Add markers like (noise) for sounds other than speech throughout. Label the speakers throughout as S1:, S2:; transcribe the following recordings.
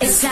S1: Esa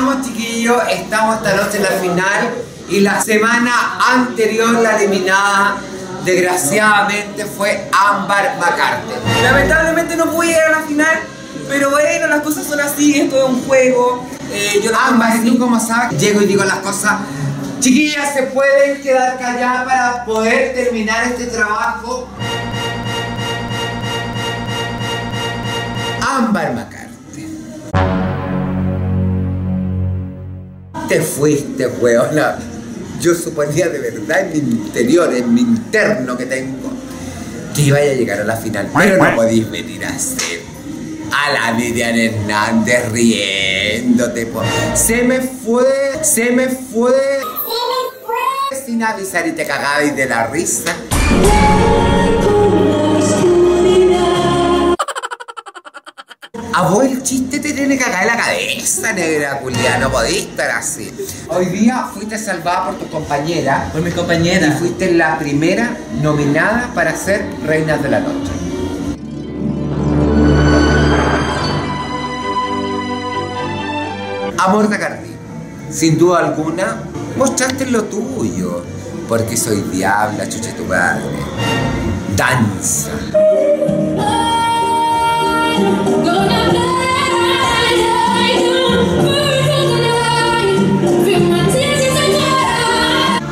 S2: Llegamos, chiquillos. Estamos esta noche en la final. Y la semana anterior, la eliminada, desgraciadamente, fue Ámbar McCarthy.
S3: Lamentablemente no pude llegar a la final, pero bueno, las cosas son así, esto es un juego. Eh, yo
S2: Ámbar,
S3: tomo
S2: ¿y
S3: así.
S2: tú cómo sabes? Llego y digo las cosas. Chiquillas, ¿se pueden quedar calladas para poder terminar este trabajo? Ámbar McCarthy. Te fuiste, weona. Yo suponía de verdad en mi interior, en mi interno que tengo, que iba a llegar a la final. Pero no podéis venir a ser a la Vivian Hernández riéndote. po. Se me fue, se me fue. Sin avisar y te cagabais de la risa. A vos el chiste te tiene que en la cabeza, negra culia, no podís estar así. Hoy día fuiste salvada por tu compañera
S3: Por mis
S2: y
S3: compañeras.
S2: fuiste la primera nominada para ser Reinas de la Noche. Amor de Cardi, sin duda alguna, mostraste lo tuyo, porque soy diabla, chuche tu padre. Danza.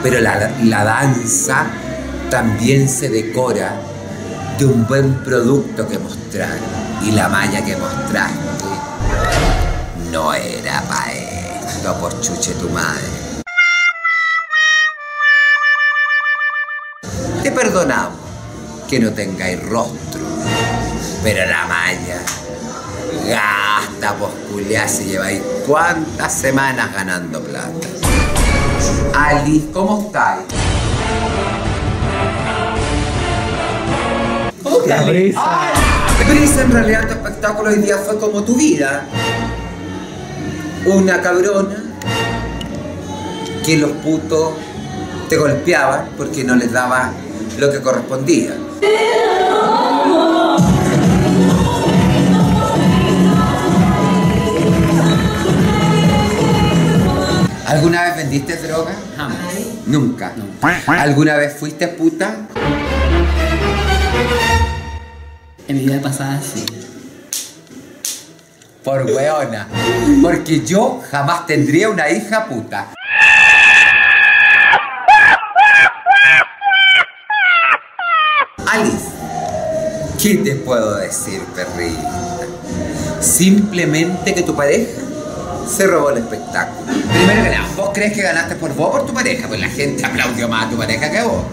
S2: Pero la, la danza también se decora de un buen producto que mostrar. Y la malla que mostraste no era para esto, por chuche tu madre. Te perdonamos que no tengáis rostro, pero la malla gasta, pues culiá, si lleváis cuántas semanas ganando plata. Alice, ¿cómo estáis? ¿Cómo estás, Alice? Ay, Brisa, en realidad tu espectáculo hoy día fue como tu vida. Una cabrona que los putos te golpeaban porque no les daba lo que correspondía. ¿Alguna vez vendiste droga?
S3: Jamás.
S2: Nunca. ¿Alguna vez fuiste puta?
S3: En mi vida pasada sí.
S2: Por weona. Porque yo jamás tendría una hija puta. Alice, ¿qué te puedo decir, perrita? Simplemente que tu pareja se robó el espectáculo. Primero que nada, ¿vos crees que ganaste por vos o por tu pareja? Pues la gente aplaudió más a tu pareja que a vos.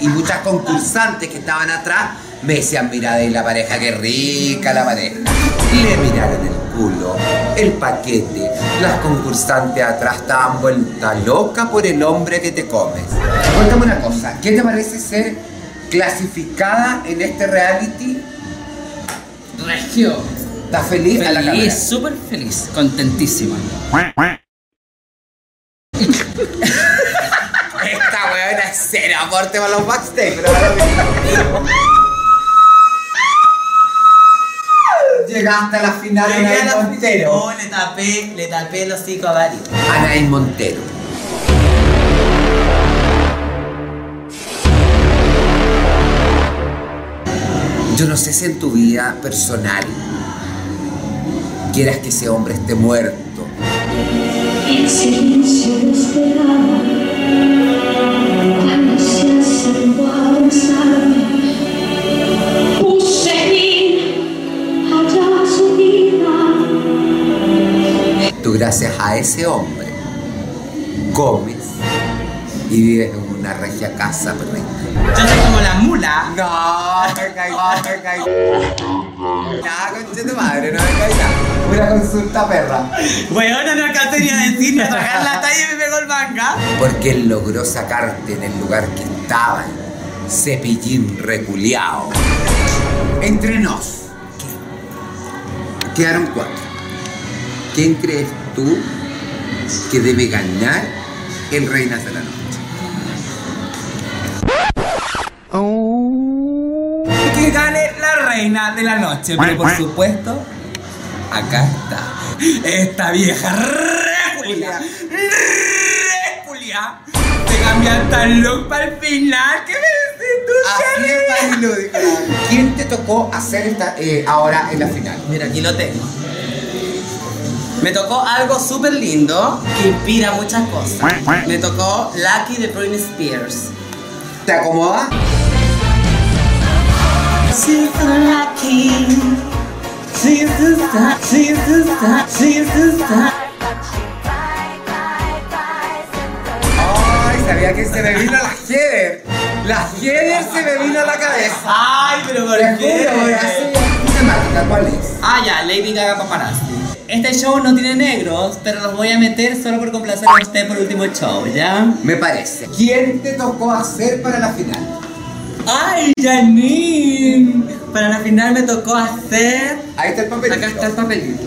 S2: y muchas concursantes que estaban atrás me decían, mira de la pareja, qué rica la pareja. Le miraron el culo, el paquete, las concursantes atrás estaban vuelta loca por el hombre que te comes. Cuéntame una cosa, ¿qué te parece ser clasificada en este reality?
S3: Regio.
S2: ¿Estás feliz? A la cámara.
S3: Feliz, súper feliz, contentísima.
S2: Esta weona es cero aporte para los backstage, pero. Llegaste a la final de
S3: Llegué a la-
S2: Montero.
S3: No, le tapé, le tapé el hocico a varios.
S2: Anaí Montero. Yo no sé si en tu vida personal quieras que ese hombre esté muerto. Tú gracias a ese hombre comes y vives en una regia casa, perrita.
S3: Yo soy como
S4: la mula.
S2: No, me caí, no, me caí. Nada, concha madre, no me nada. Una consulta perra.
S4: Weona, no alcancé ni a decirme, a tragar la talla y me pegó el manga.
S2: Porque él logró sacarte en el lugar que estaba, cepillín reculeado. Entre nos. Quedaron cuatro. ¿Quién crees tú que debe ganar el Reinas de
S4: reina de la noche, pero por supuesto, acá está. Esta vieja reculia. Reculia. Se cambia hasta el look para el final. ¿Qué me decís tú,
S2: Así es, ¿Quién te tocó hacer esta, eh, ahora en la final?
S4: Mira, aquí lo tengo. Me tocó algo súper lindo que inspira muchas cosas. Me tocó Lucky de Britney Spears.
S2: ¿Te acomoda?
S4: She's lucky. She's the star. She's the star. She's the star.
S2: Ay, sabía que se me vino la Heather. La Heather se me vino a la cabeza.
S4: Ay, pero ¿por
S2: Te juro, tu temática, ¿cuál es?
S4: Ah, ya, Lady Gaga Paparazzi. Este show no tiene negros, pero los voy a meter solo por complacer a usted por último show, ¿ya?
S2: Me parece. ¿Quién te tocó hacer para la final?
S4: ¡Ay, Janine! Para la final me tocó hacer.
S2: Ahí está el papelito.
S4: Acá está el papelito.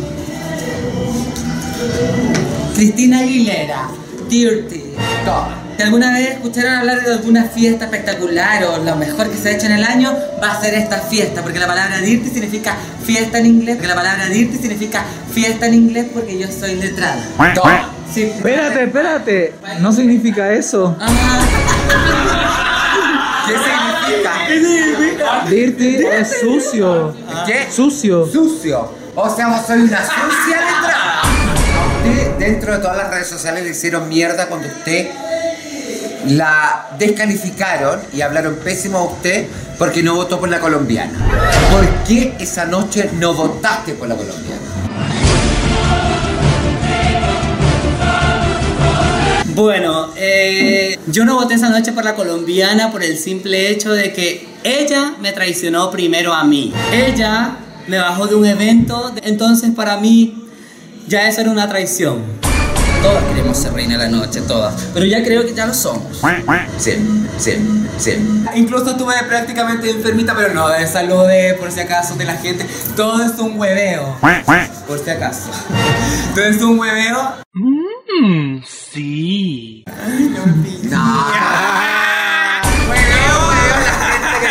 S4: Cristina Aguilera, Dirty.
S2: Toma.
S4: Si alguna vez escucharon hablar de alguna fiesta espectacular o lo mejor que se ha hecho en el año, va a ser esta fiesta, porque la palabra dirty significa fiesta en inglés, porque la palabra dirty significa fiesta en inglés porque yo soy letrada.
S2: Toma.
S4: Sí.
S5: Espérate, espérate. No significa eso.
S4: Ah,
S2: ¿Qué significa?
S5: Dirty es sucio.
S2: ¿Qué?
S5: Sucio.
S2: Sucio. O sea, vos soy una sucia letrada. A usted, dentro de todas las redes sociales, le hicieron mierda cuando usted la descalificaron y hablaron pésimo a usted porque no votó por la colombiana. ¿Por qué esa noche no votaste por la colombiana?
S4: Bueno, eh, yo no voté esa noche por la colombiana por el simple hecho de que ella me traicionó primero a mí. Ella me bajó de un evento, entonces para mí ya eso era una traición. Todas queremos ser reina de la noche, todas. Pero ya creo que ya lo somos.
S2: Sí, sí, sí.
S4: Incluso estuve prácticamente enfermita, pero no, de saludé por si acaso de la gente. Todo es un hueveo. Por si acaso. (laughs) Todo es un hueveo.
S5: Mmm, sí.
S2: No.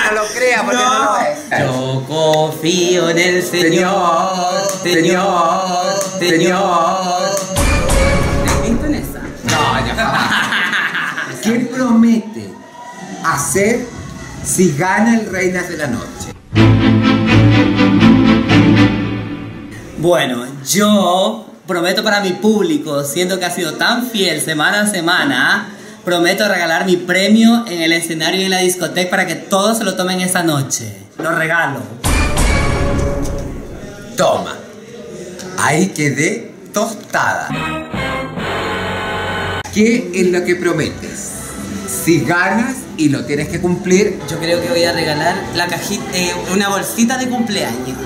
S2: No lo crea porque no, es.
S4: Yo confío en el Señor,
S2: Señor, Señor.
S4: ¿Te visto en esa?
S2: No, ya. ¿Qué promete hacer si gana el Reinas de la Noche?
S4: Bueno, yo prometo para mi público, siendo que ha sido tan fiel semana a semana, prometo regalar mi premio en el escenario y en la discoteca para que todos se lo tomen esa noche. Lo regalo.
S2: Toma. Ahí quedé tostada. ¿Qué es lo que prometes? Si ganas y lo tienes que cumplir,
S4: Yo creo que voy a regalar la cajita, eh, una bolsita de cumpleaños.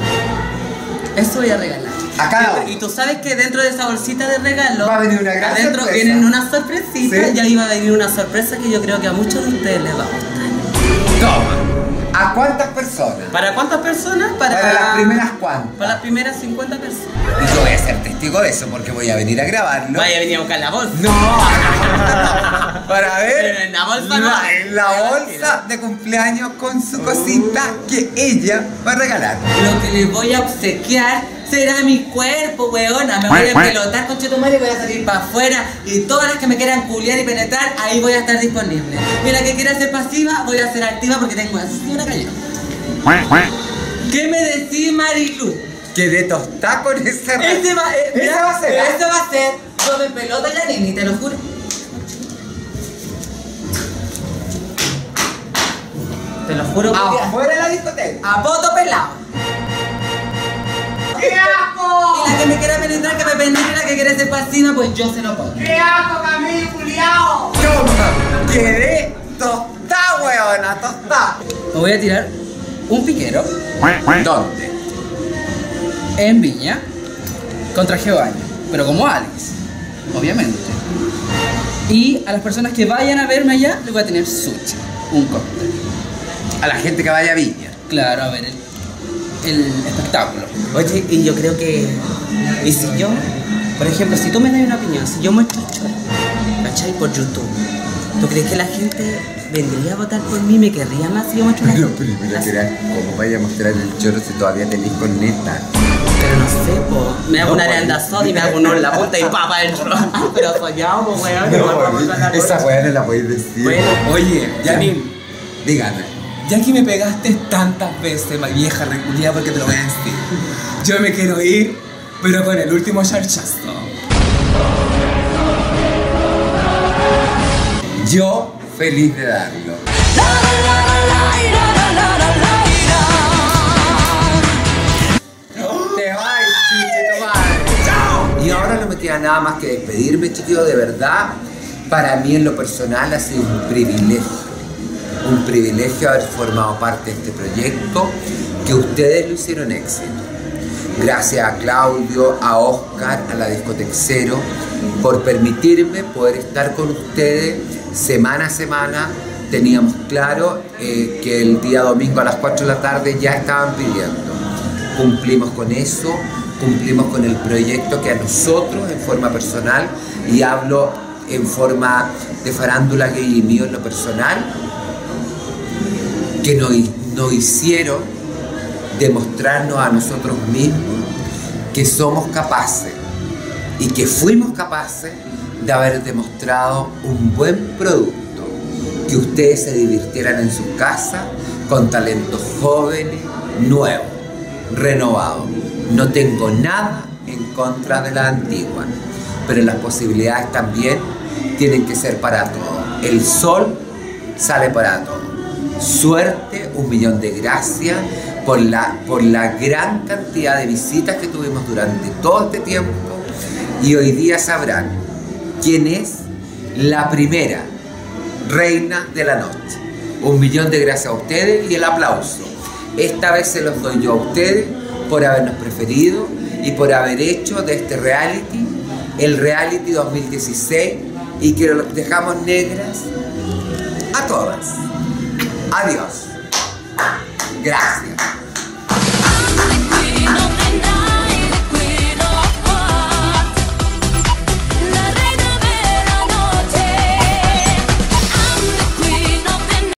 S4: Eso voy a regalar.
S2: A cada uno.
S4: Y tú sabes que dentro de esa bolsita de regalo
S2: Va a venir una gran
S4: adentro
S2: sorpresa.
S4: vienen unas sorpresitas
S2: Sí.
S4: y ahí va a venir una sorpresa que yo creo que a muchos de ustedes les va a gustar.
S2: toma. ¿A cuántas personas?
S4: ¿Para cuántas personas? Para,
S2: Para las primeras cuántas.
S4: Para las primeras 50 personas.
S2: Y yo voy a ser testigo de eso porque voy a venir a grabarlo.
S4: Vaya a venir a buscar la bolsa.
S2: No, (laughs) para ver
S4: Pero en la bolsa no.
S2: la, en la bolsa de cumpleaños con su cosita que ella va a regalar.
S4: Lo que les voy a obsequiar será mi cuerpo, weona. Me voy a pelotar con Chetumare y voy a salir para afuera. Y todas las que me quieran culiar y penetrar, ahí voy a estar disponible. Y la que quiera ser pasiva, voy a ser activa porque tengo así una cañón. ¿Qué me decís, Marilu?
S2: Quedé tostada con ese
S4: Ese va, eh, mira,
S2: va a ser.
S4: Ese va a ser. Yo me pelota la nini, te lo juro. Te lo juro.
S2: Afuera de la discoteca.
S4: A poto pelado.
S3: ¡Qué asco!
S4: Y la que me quiera penetrar, que me penetre, la que quiere ser pasiva, pues yo se lo pongo.
S3: ¡Qué asco, Camilo, culiao!
S2: Toma, quedé tostada. Tostá, weona, tostá.
S3: Me voy a tirar un piquero
S2: ¿Dónde?
S3: en Viña con traje de baño, pero como Alex, obviamente. Y a las personas que vayan a verme allá, les voy a tener sushi, un cóctel.
S2: A la gente que vaya a Viña.
S3: Claro, a ver el, el espectáculo.
S4: Oye, y yo creo que. Y si yo, por ejemplo, si tú me das una opinión, si yo muestro el ¿cachai? Por YouTube, ¿tú crees que la gente vendría a votar por mí? ¿Me querría más si yo muestro la
S2: Pero primero será como vaya a mostrar el choro si todavía tenéis con neta.
S4: Pero no sé, po. Me hago
S2: No,
S4: una arandazón y me hago uno en la punta y papa dentro. (laughs) Pero soñado, po, weón. a la
S2: esa weá no la podéis decir.
S4: Bueno,
S3: Oye, Janine,
S2: Díganme.
S3: Ya que me pegaste tantas veces, ma vieja reculia, porque te lo voy a decir. Yo me quiero ir, pero con el último charchazo.
S2: Yo feliz de darlo. Te vas. Y ahora no me queda nada más que despedirme, chiquillos, de verdad. Para mí en lo personal ha sido un privilegio. Un privilegio haber formado parte de este proyecto, que ustedes lo hicieron éxito. Gracias a Claudio, a Oscar, a la discoteca Cero, por permitirme poder estar con ustedes semana a semana. Teníamos claro eh, que el día domingo a las 4 de la tarde ya estaban pidiendo. Cumplimos con eso, cumplimos con el proyecto que a nosotros en forma personal, y hablo en forma de farándula gay y mío en lo personal, que nos, nos hicieron demostrarnos a nosotros mismos que somos capaces y que fuimos capaces de haber demostrado un buen producto, que ustedes se divirtieran en su casa con talentos jóvenes, nuevos, renovados. No tengo nada en contra de la antigua, pero las posibilidades también tienen que ser para todos. El sol sale para todos. Suerte, un millón de gracias por la, por la gran cantidad de visitas que tuvimos durante todo este tiempo y hoy día sabrán quién es la primera reina de la noche. Un millón de gracias a ustedes y el aplauso. Esta vez se los doy yo a ustedes por habernos preferido y por haber hecho de este reality el reality 2016 y que los dejamos negras a todas. Adiós. Gracias.